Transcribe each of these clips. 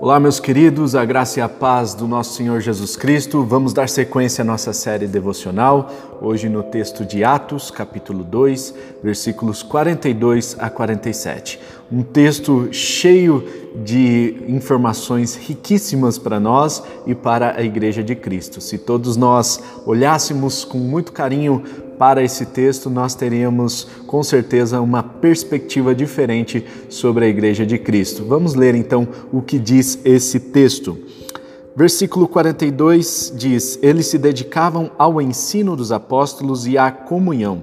Olá, meus queridos, a graça e a paz do nosso Senhor Jesus Cristo. Vamos dar sequência à nossa série devocional, hoje no texto de Atos, capítulo 2, versículos 42 a 47. Um texto cheio de informações riquíssimas para nós e para a Igreja de Cristo. Se todos nós olhássemos com muito carinho para esse texto, nós teríamos com certeza uma perspectiva diferente sobre a Igreja de Cristo. Vamos ler então o que diz esse texto. Versículo 42 diz: Eles se dedicavam ao ensino dos apóstolos e à comunhão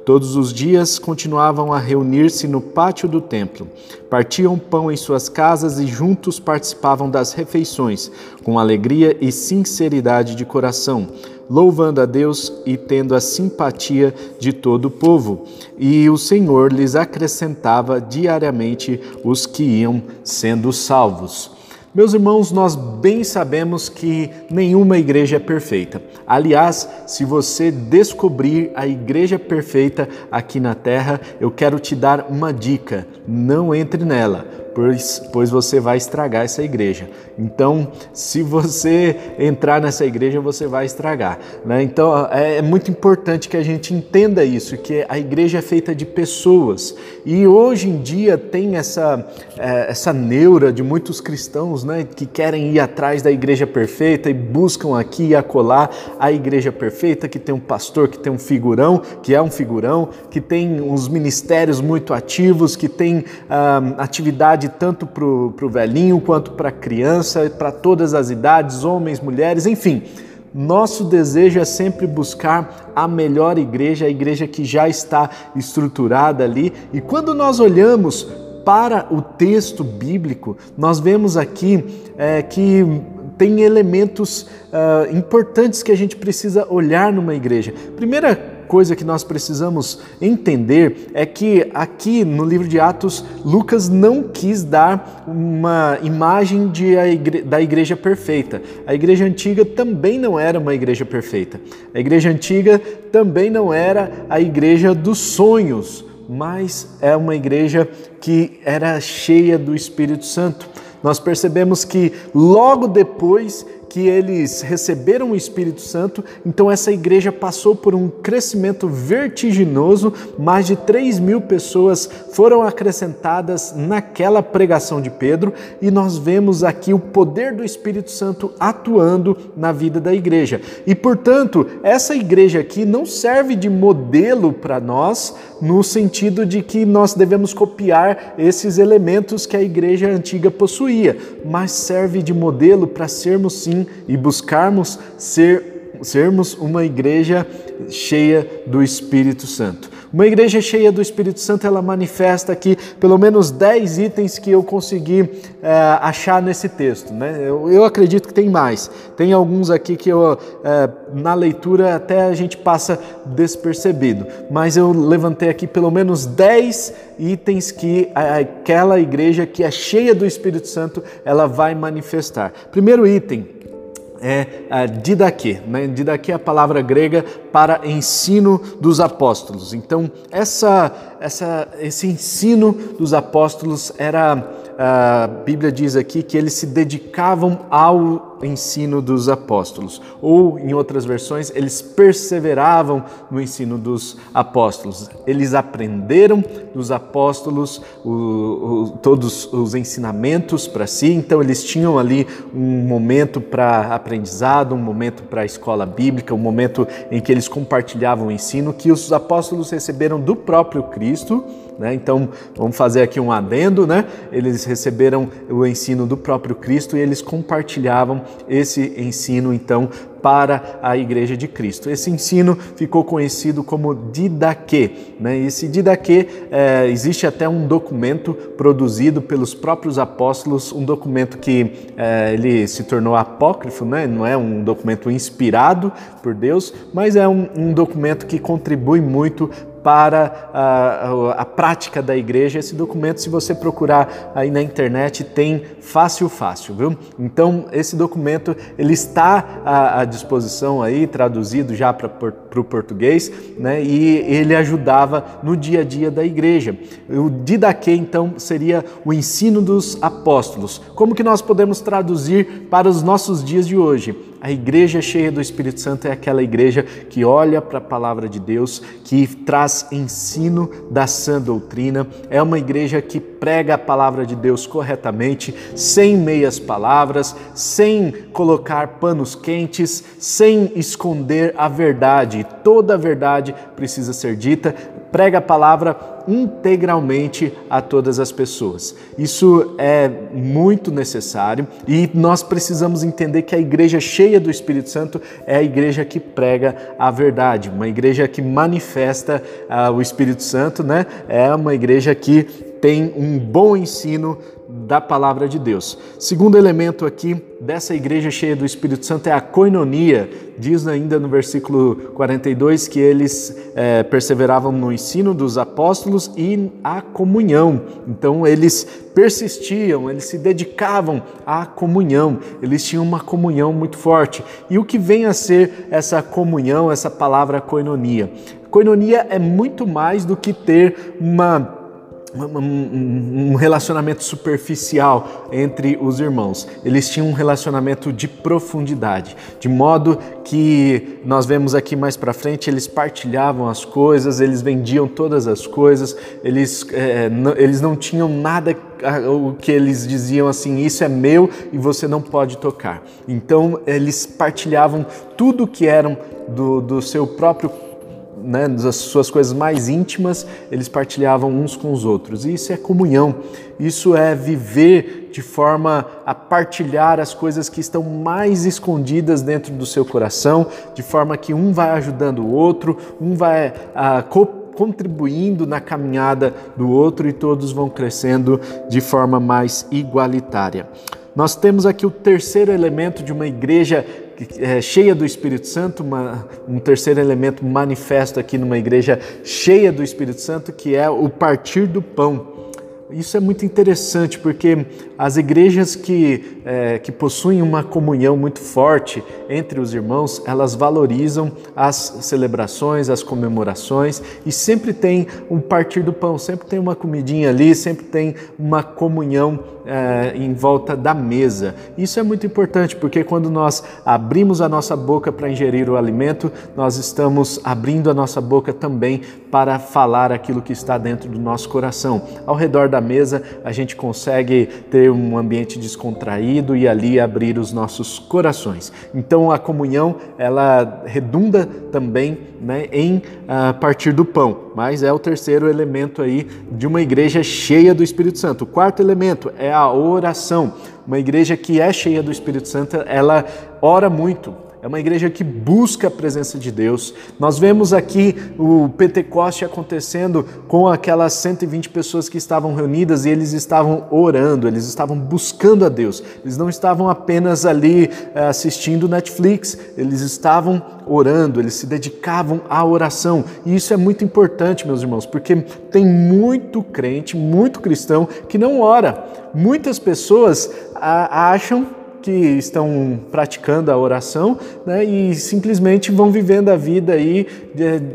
Todos os dias continuavam a reunir-se no pátio do templo, partiam pão em suas casas e juntos participavam das refeições, com alegria e sinceridade de coração, louvando a Deus e tendo a simpatia de todo o povo. E o Senhor lhes acrescentava diariamente os que iam sendo salvos. Meus irmãos, nós bem sabemos que nenhuma igreja é perfeita. Aliás, se você descobrir a igreja perfeita aqui na terra, eu quero te dar uma dica: não entre nela pois, pois você vai estragar essa igreja. Então, se você entrar nessa igreja, você vai estragar. Né? Então, é, é muito importante que a gente entenda isso, que a igreja é feita de pessoas. E hoje em dia tem essa, é, essa neura de muitos cristãos né, que querem ir atrás da igreja perfeita e buscam aqui e acolá a igreja perfeita, que tem um pastor, que tem um figurão, que é um figurão, que tem uns ministérios muito ativos, que tem ah, atividades tanto para o velhinho quanto para a criança, para todas as idades, homens, mulheres, enfim. Nosso desejo é sempre buscar a melhor igreja, a igreja que já está estruturada ali. E quando nós olhamos para o texto bíblico, nós vemos aqui é, que tem elementos uh, importantes que a gente precisa olhar numa igreja. Primeira coisa que nós precisamos entender é que aqui no livro de Atos, Lucas não quis dar uma imagem de igre da igreja perfeita. A igreja antiga também não era uma igreja perfeita. A igreja antiga também não era a igreja dos sonhos, mas é uma igreja que era cheia do Espírito Santo. Nós percebemos que logo depois que eles receberam o Espírito Santo, então essa igreja passou por um crescimento vertiginoso, mais de 3 mil pessoas foram acrescentadas naquela pregação de Pedro, e nós vemos aqui o poder do Espírito Santo atuando na vida da igreja. E portanto, essa igreja aqui não serve de modelo para nós, no sentido de que nós devemos copiar esses elementos que a igreja antiga possuía, mas serve de modelo para sermos sim e buscarmos ser, sermos uma igreja cheia do Espírito Santo. Uma igreja cheia do Espírito Santo, ela manifesta aqui pelo menos 10 itens que eu consegui é, achar nesse texto. Né? Eu, eu, acredito que tem mais. Tem alguns aqui que eu, é, na leitura até a gente passa despercebido. Mas eu levantei aqui pelo menos 10 itens que aquela igreja que é cheia do Espírito Santo, ela vai manifestar. Primeiro item, é didaquê. Né? Didaquê é a palavra grega para ensino dos apóstolos. Então, essa, essa, esse ensino dos apóstolos era a Bíblia diz aqui que eles se dedicavam ao ensino dos apóstolos, ou em outras versões, eles perseveravam no ensino dos apóstolos. Eles aprenderam dos apóstolos o, o, todos os ensinamentos para si, então eles tinham ali um momento para aprendizado, um momento para a escola bíblica, um momento em que eles compartilhavam o ensino que os apóstolos receberam do próprio Cristo né? Então, vamos fazer aqui um adendo, né? Eles receberam o ensino do próprio Cristo e eles compartilhavam esse ensino, então, para a Igreja de Cristo. Esse ensino ficou conhecido como Didaquê. Né? Esse Didaquê, é, existe até um documento produzido pelos próprios apóstolos, um documento que é, ele se tornou apócrifo, né? não é um documento inspirado por Deus, mas é um, um documento que contribui muito para a, a, a, prática da igreja. Esse documento, se você procurar aí na internet, tem fácil, fácil, viu? Então, esse documento ele está à, à disposição aí, traduzido já para o português, né? E ele ajudava no dia a dia da igreja. O Didaquê, então, seria o ensino dos apóstolos. Como que nós podemos traduzir para os nossos dias de hoje? A igreja cheia do Espírito Santo é aquela igreja que olha para a palavra de Deus, que traz ensino da sã doutrina, é uma igreja que prega a palavra de Deus corretamente, sem meias palavras, sem colocar panos quentes, sem esconder a verdade. Toda a verdade precisa ser dita. Prega a palavra integralmente a todas as pessoas. Isso é muito necessário e nós precisamos entender que a igreja cheia do Espírito Santo é a igreja que prega a verdade, uma igreja que manifesta uh, o Espírito Santo, né? É uma igreja que tem um bom ensino da palavra de Deus. Segundo elemento aqui dessa igreja cheia do Espírito Santo é a coinonia. Diz ainda no versículo 42 que eles é, perseveravam no ensino dos apóstolos e a comunhão. Então eles persistiam, eles se dedicavam à comunhão, eles tinham uma comunhão muito forte. E o que vem a ser essa comunhão, essa palavra coinonia? Coinonia é muito mais do que ter uma um relacionamento superficial entre os irmãos. Eles tinham um relacionamento de profundidade, de modo que nós vemos aqui mais para frente, eles partilhavam as coisas, eles vendiam todas as coisas, eles, é, não, eles não tinham nada o que eles diziam assim, isso é meu e você não pode tocar. Então eles partilhavam tudo que eram do, do seu próprio né, das suas coisas mais íntimas, eles partilhavam uns com os outros. E isso é comunhão, isso é viver de forma a partilhar as coisas que estão mais escondidas dentro do seu coração, de forma que um vai ajudando o outro, um vai ah, contribuindo na caminhada do outro e todos vão crescendo de forma mais igualitária. Nós temos aqui o terceiro elemento de uma igreja é, cheia do Espírito Santo, uma, um terceiro elemento manifesto aqui numa igreja cheia do Espírito Santo, que é o partir do pão. Isso é muito interessante porque as igrejas que, é, que possuem uma comunhão muito forte entre os irmãos, elas valorizam as celebrações, as comemorações e sempre tem um partir do pão, sempre tem uma comidinha ali, sempre tem uma comunhão é, em volta da mesa. Isso é muito importante porque quando nós abrimos a nossa boca para ingerir o alimento, nós estamos abrindo a nossa boca também para falar aquilo que está dentro do nosso coração. Ao redor da mesa, a gente consegue ter um ambiente descontraído e ali abrir os nossos corações. Então a comunhão ela redunda também né, em uh, partir do pão, mas é o terceiro elemento aí de uma igreja cheia do Espírito Santo. O quarto elemento é a oração. Uma igreja que é cheia do Espírito Santo, ela ora muito é uma igreja que busca a presença de Deus. Nós vemos aqui o Pentecoste acontecendo com aquelas 120 pessoas que estavam reunidas e eles estavam orando, eles estavam buscando a Deus. Eles não estavam apenas ali eh, assistindo Netflix, eles estavam orando, eles se dedicavam à oração. E isso é muito importante, meus irmãos, porque tem muito crente, muito cristão que não ora. Muitas pessoas acham que estão praticando a oração né, e simplesmente vão vivendo a vida aí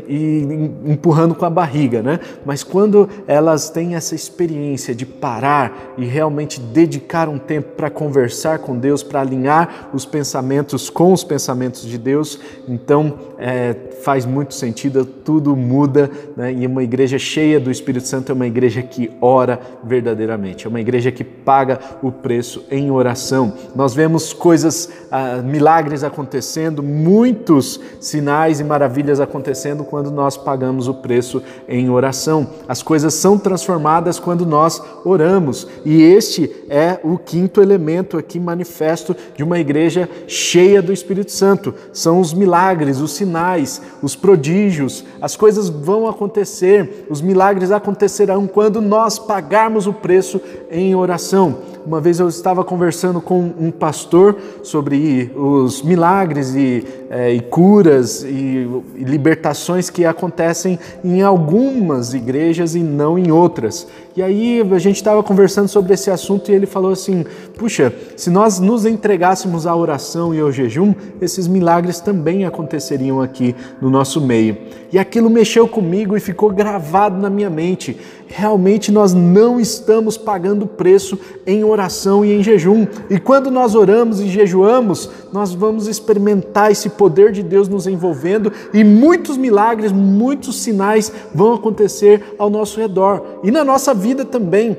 e empurrando com a barriga, né? Mas quando elas têm essa experiência de parar e realmente dedicar um tempo para conversar com Deus, para alinhar os pensamentos com os pensamentos de Deus, então é, faz muito sentido, tudo muda, né? E uma igreja cheia do Espírito Santo é uma igreja que ora verdadeiramente, é uma igreja que paga o preço em oração. Nós vemos coisas, ah, milagres acontecendo, muitos sinais e maravilhas acontecendo quando nós pagamos o preço em oração. As coisas são transformadas quando nós oramos, e este é o quinto elemento aqui manifesto de uma igreja cheia do Espírito Santo. São os milagres, os sinais, os prodígios, as coisas vão acontecer, os milagres acontecerão quando nós pagarmos o preço em oração. Uma vez eu estava conversando com um pastor sobre os milagres e, é, e curas e, e libertações que acontecem em algumas igrejas e não em outras. E aí a gente estava conversando sobre esse assunto e ele falou assim: puxa, se nós nos entregássemos à oração e ao jejum, esses milagres também aconteceriam aqui no nosso meio. E aquilo mexeu comigo e ficou gravado na minha mente. Realmente nós não estamos pagando preço em oração e em jejum. E quando nós oramos e jejuamos, nós vamos experimentar esse poder de Deus nos envolvendo e muitos milagres, muitos sinais vão acontecer ao nosso redor. E na nossa vida também.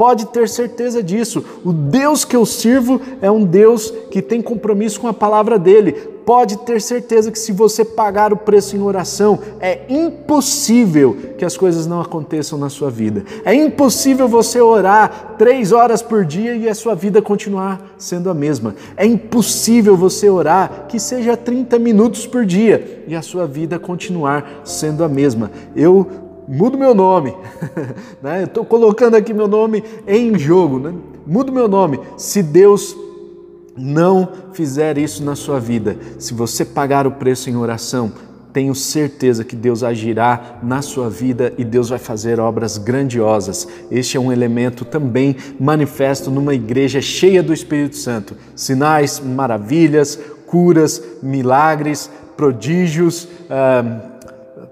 Pode ter certeza disso. O Deus que eu sirvo é um Deus que tem compromisso com a palavra dele. Pode ter certeza que se você pagar o preço em oração, é impossível que as coisas não aconteçam na sua vida. É impossível você orar três horas por dia e a sua vida continuar sendo a mesma. É impossível você orar que seja 30 minutos por dia e a sua vida continuar sendo a mesma. Eu mudo meu nome, né? estou colocando aqui meu nome em jogo, né? mudo meu nome. Se Deus não fizer isso na sua vida, se você pagar o preço em oração, tenho certeza que Deus agirá na sua vida e Deus vai fazer obras grandiosas. Este é um elemento também manifesto numa igreja cheia do Espírito Santo. Sinais, maravilhas, curas, milagres, prodígios, ah,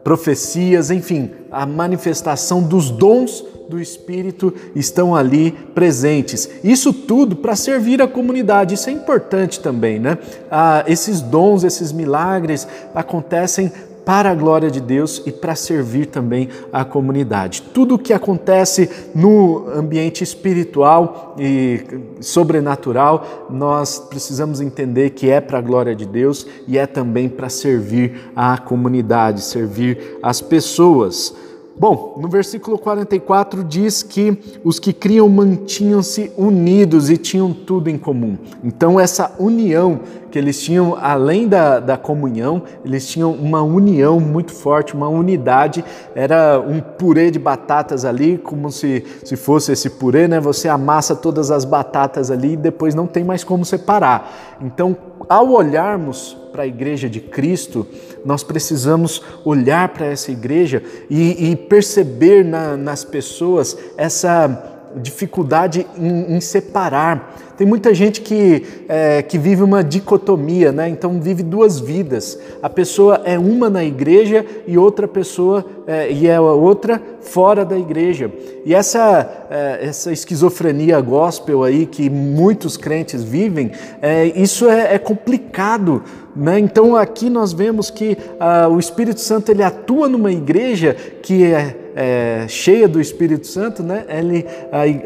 profecias, enfim, a manifestação dos dons do Espírito estão ali presentes. Isso tudo para servir a comunidade, isso é importante também, né? Ah, esses dons, esses milagres acontecem para a glória de Deus e para servir também a comunidade. Tudo o que acontece no ambiente espiritual e sobrenatural, nós precisamos entender que é para a glória de Deus e é também para servir a comunidade, servir as pessoas. Bom, no versículo 44 diz que os que criam mantinham-se unidos e tinham tudo em comum. Então, essa união que eles tinham, além da, da comunhão, eles tinham uma união muito forte, uma unidade. Era um purê de batatas ali, como se, se fosse esse purê, né? Você amassa todas as batatas ali e depois não tem mais como separar. Então, ao olharmos para a igreja de Cristo, nós precisamos olhar para essa igreja e, e perceber na, nas pessoas essa dificuldade em, em separar tem muita gente que, é, que vive uma dicotomia, né? então vive duas vidas. A pessoa é uma na igreja e outra pessoa é, e é outra fora da igreja. E essa, é, essa esquizofrenia gospel aí que muitos crentes vivem, é, isso é, é complicado. Né? Então aqui nós vemos que ah, o Espírito Santo ele atua numa igreja que é é, cheia do Espírito Santo, né, ele,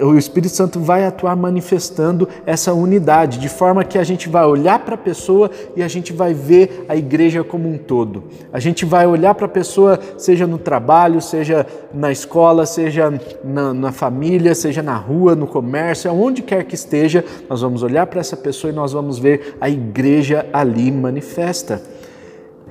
o Espírito Santo vai atuar manifestando essa unidade, de forma que a gente vai olhar para a pessoa e a gente vai ver a igreja como um todo. A gente vai olhar para a pessoa, seja no trabalho, seja na escola, seja na, na família, seja na rua, no comércio, aonde quer que esteja, nós vamos olhar para essa pessoa e nós vamos ver a igreja ali manifesta.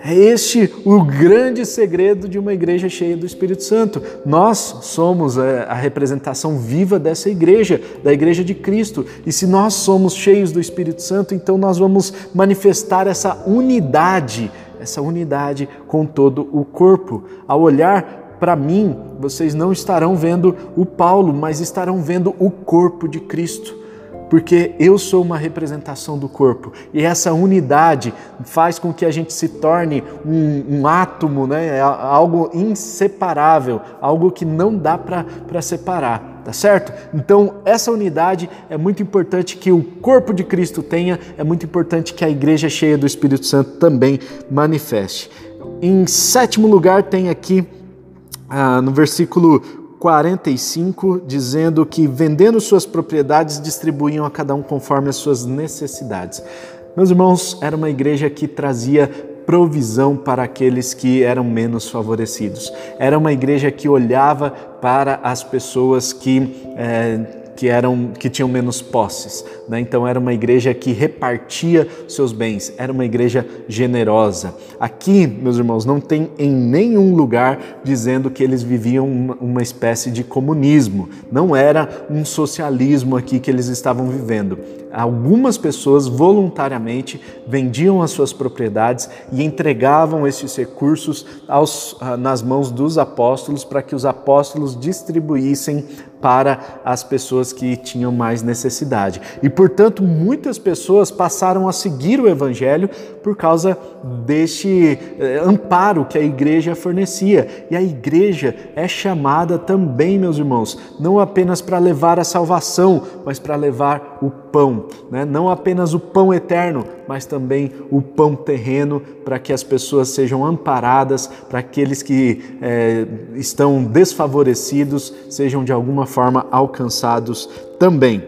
É este o grande segredo de uma igreja cheia do Espírito Santo. Nós somos é, a representação viva dessa igreja, da igreja de Cristo. E se nós somos cheios do Espírito Santo, então nós vamos manifestar essa unidade, essa unidade com todo o corpo. Ao olhar para mim, vocês não estarão vendo o Paulo, mas estarão vendo o corpo de Cristo porque eu sou uma representação do corpo e essa unidade faz com que a gente se torne um, um átomo, né? É algo inseparável, algo que não dá para separar, tá certo? Então, essa unidade é muito importante que o corpo de Cristo tenha, é muito importante que a igreja cheia do Espírito Santo também manifeste. Em sétimo lugar, tem aqui ah, no versículo 45, dizendo que vendendo suas propriedades distribuíam a cada um conforme as suas necessidades. Meus irmãos, era uma igreja que trazia provisão para aqueles que eram menos favorecidos. Era uma igreja que olhava para as pessoas que é, que eram que tinham menos posses. Né? Então era uma igreja que repartia seus bens, era uma igreja generosa. Aqui, meus irmãos, não tem em nenhum lugar dizendo que eles viviam uma, uma espécie de comunismo. Não era um socialismo aqui que eles estavam vivendo. Algumas pessoas voluntariamente vendiam as suas propriedades e entregavam esses recursos aos, ah, nas mãos dos apóstolos para que os apóstolos distribuíssem para as pessoas que tinham mais necessidade. E, portanto, muitas pessoas passaram a seguir o Evangelho por causa deste eh, amparo que a igreja fornecia. E a igreja é chamada também, meus irmãos, não apenas para levar a salvação, mas para levar o pão, né? não apenas o pão eterno, mas também o pão terreno, para que as pessoas sejam amparadas, para aqueles que eh, estão desfavorecidos sejam de alguma forma alcançados também.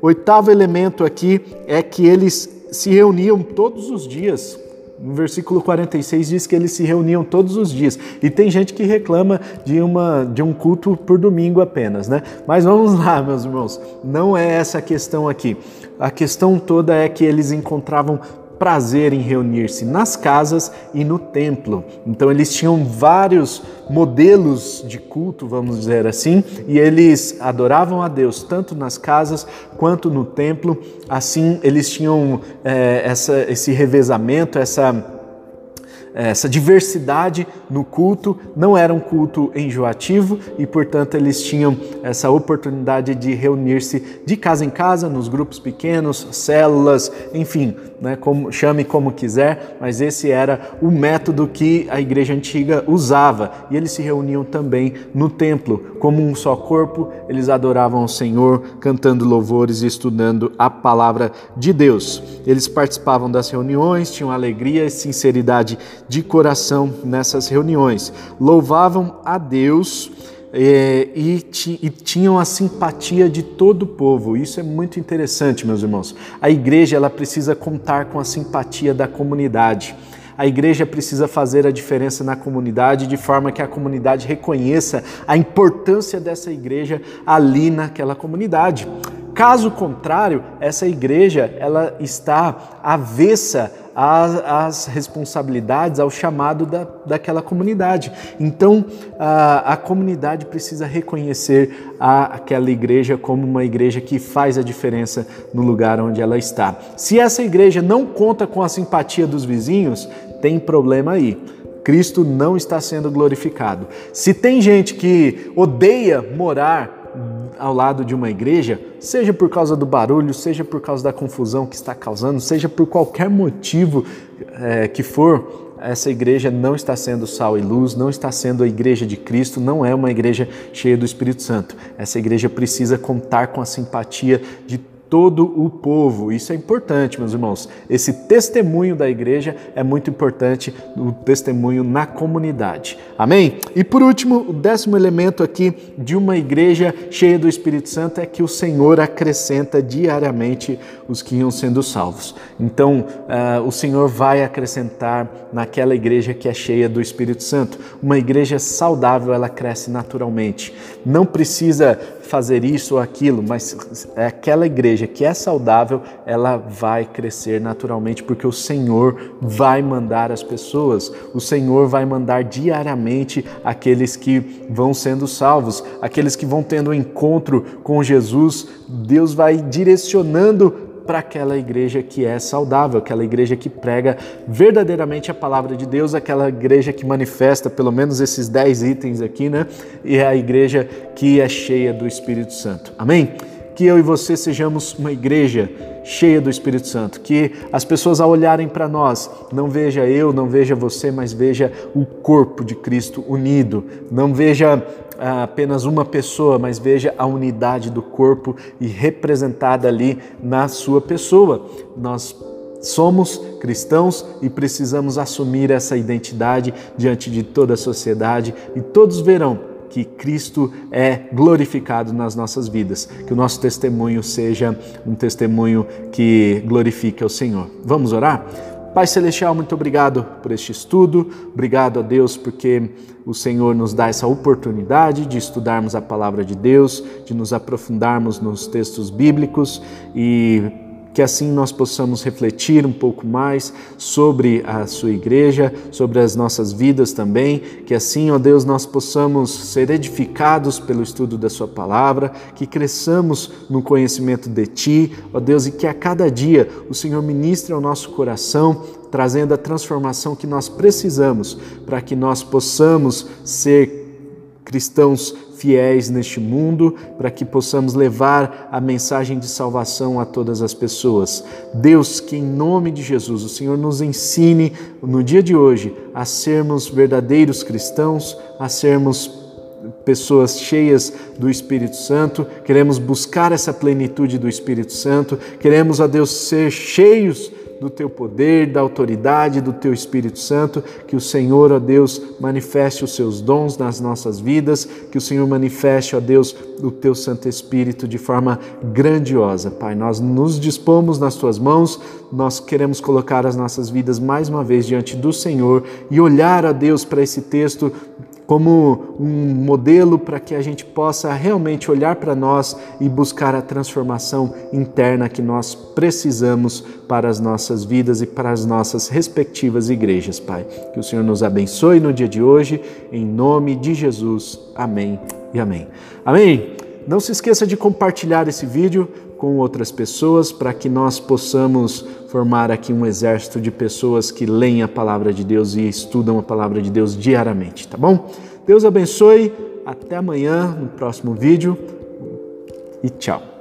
Oitavo elemento aqui é que eles se reuniam todos os dias. No versículo 46 diz que eles se reuniam todos os dias. E tem gente que reclama de, uma, de um culto por domingo apenas, né? Mas vamos lá, meus irmãos. Não é essa a questão aqui. A questão toda é que eles encontravam prazer em reunir-se nas casas e no templo. Então eles tinham vários modelos de culto, vamos dizer assim, e eles adoravam a Deus tanto nas casas quanto no templo. Assim eles tinham é, essa, esse revezamento, essa essa diversidade no culto, não era um culto enjoativo e, portanto, eles tinham essa oportunidade de reunir-se de casa em casa, nos grupos pequenos, células, enfim, né, como, chame como quiser, mas esse era o método que a igreja antiga usava. E eles se reuniam também no templo, como um só corpo, eles adoravam o Senhor, cantando louvores e estudando a palavra de Deus. Eles participavam das reuniões, tinham alegria e sinceridade de coração nessas reuniões, louvavam a Deus é, e, e, tinham a simpatia de todo o povo. Isso é muito interessante, meus irmãos. A igreja ela precisa contar com a simpatia da comunidade. A igreja precisa fazer a diferença na comunidade de forma que a comunidade reconheça a importância dessa igreja ali naquela comunidade. Caso contrário, essa igreja ela está avessa às, às responsabilidades, ao chamado da, daquela comunidade. Então, a, a comunidade precisa reconhecer a, aquela igreja como uma igreja que faz a diferença no lugar onde ela está. Se essa igreja não conta com a simpatia dos vizinhos, tem problema aí. Cristo não está sendo glorificado. Se tem gente que odeia morar ao lado de uma igreja, seja por causa do barulho, seja por causa da confusão que está causando, seja por qualquer motivo é, que for, essa igreja não está sendo sal e luz, não está sendo a igreja de Cristo, não é uma igreja cheia do Espírito Santo. Essa igreja precisa contar com a simpatia de todo o povo. Isso é importante, meus irmãos. Esse testemunho da igreja é muito importante, o testemunho na comunidade. Amém? E por último, o décimo elemento aqui de uma igreja cheia do Espírito Santo é que o Senhor acrescenta diariamente os que iam sendo salvos. Então, uh, o Senhor vai acrescentar naquela igreja que é cheia do Espírito Santo. Uma igreja saudável, ela cresce naturalmente. Não precisa fazer isso ou aquilo, mas é aquela igreja que é saudável, ela vai crescer naturalmente, porque o Senhor vai mandar as pessoas, o Senhor vai mandar diariamente aqueles que vão sendo salvos, aqueles que vão tendo um encontro com Jesus, Deus vai direcionando para aquela igreja que é saudável, aquela igreja que prega verdadeiramente a palavra de Deus, aquela igreja que manifesta pelo menos esses dez itens aqui, né? E é a igreja que é cheia do Espírito Santo. Amém? Que eu e você sejamos uma igreja cheia do Espírito Santo, que as pessoas ao olharem para nós não veja eu, não veja você, mas veja o corpo de Cristo unido, não veja apenas uma pessoa, mas veja a unidade do corpo e representada ali na sua pessoa. Nós somos cristãos e precisamos assumir essa identidade diante de toda a sociedade e todos verão que Cristo é glorificado nas nossas vidas, que o nosso testemunho seja um testemunho que glorifique ao Senhor. Vamos orar? Pai Celestial, muito obrigado por este estudo, obrigado a Deus porque o Senhor nos dá essa oportunidade de estudarmos a palavra de Deus, de nos aprofundarmos nos textos bíblicos e que assim nós possamos refletir um pouco mais sobre a sua igreja, sobre as nossas vidas também, que assim, ó Deus, nós possamos ser edificados pelo estudo da sua palavra, que cresçamos no conhecimento de ti, ó Deus, e que a cada dia o Senhor ministre ao nosso coração trazendo a transformação que nós precisamos para que nós possamos ser cristãos fiéis neste mundo, para que possamos levar a mensagem de salvação a todas as pessoas. Deus, que em nome de Jesus o Senhor nos ensine no dia de hoje a sermos verdadeiros cristãos, a sermos pessoas cheias do Espírito Santo, queremos buscar essa plenitude do Espírito Santo, queremos, a Deus, ser cheios do teu poder, da autoridade do teu Espírito Santo, que o Senhor, ó Deus, manifeste os seus dons nas nossas vidas, que o Senhor manifeste, ó Deus, o teu Santo Espírito de forma grandiosa. Pai, nós nos dispomos nas tuas mãos, nós queremos colocar as nossas vidas mais uma vez diante do Senhor e olhar, a Deus, para esse texto como um modelo para que a gente possa realmente olhar para nós e buscar a transformação interna que nós precisamos para as nossas vidas e para as nossas respectivas igrejas, Pai. Que o Senhor nos abençoe no dia de hoje, em nome de Jesus. Amém e amém. Amém. Não se esqueça de compartilhar esse vídeo com outras pessoas para que nós possamos formar aqui um exército de pessoas que leem a palavra de Deus e estudam a palavra de Deus diariamente, tá bom? Deus abençoe, até amanhã no próximo vídeo e tchau.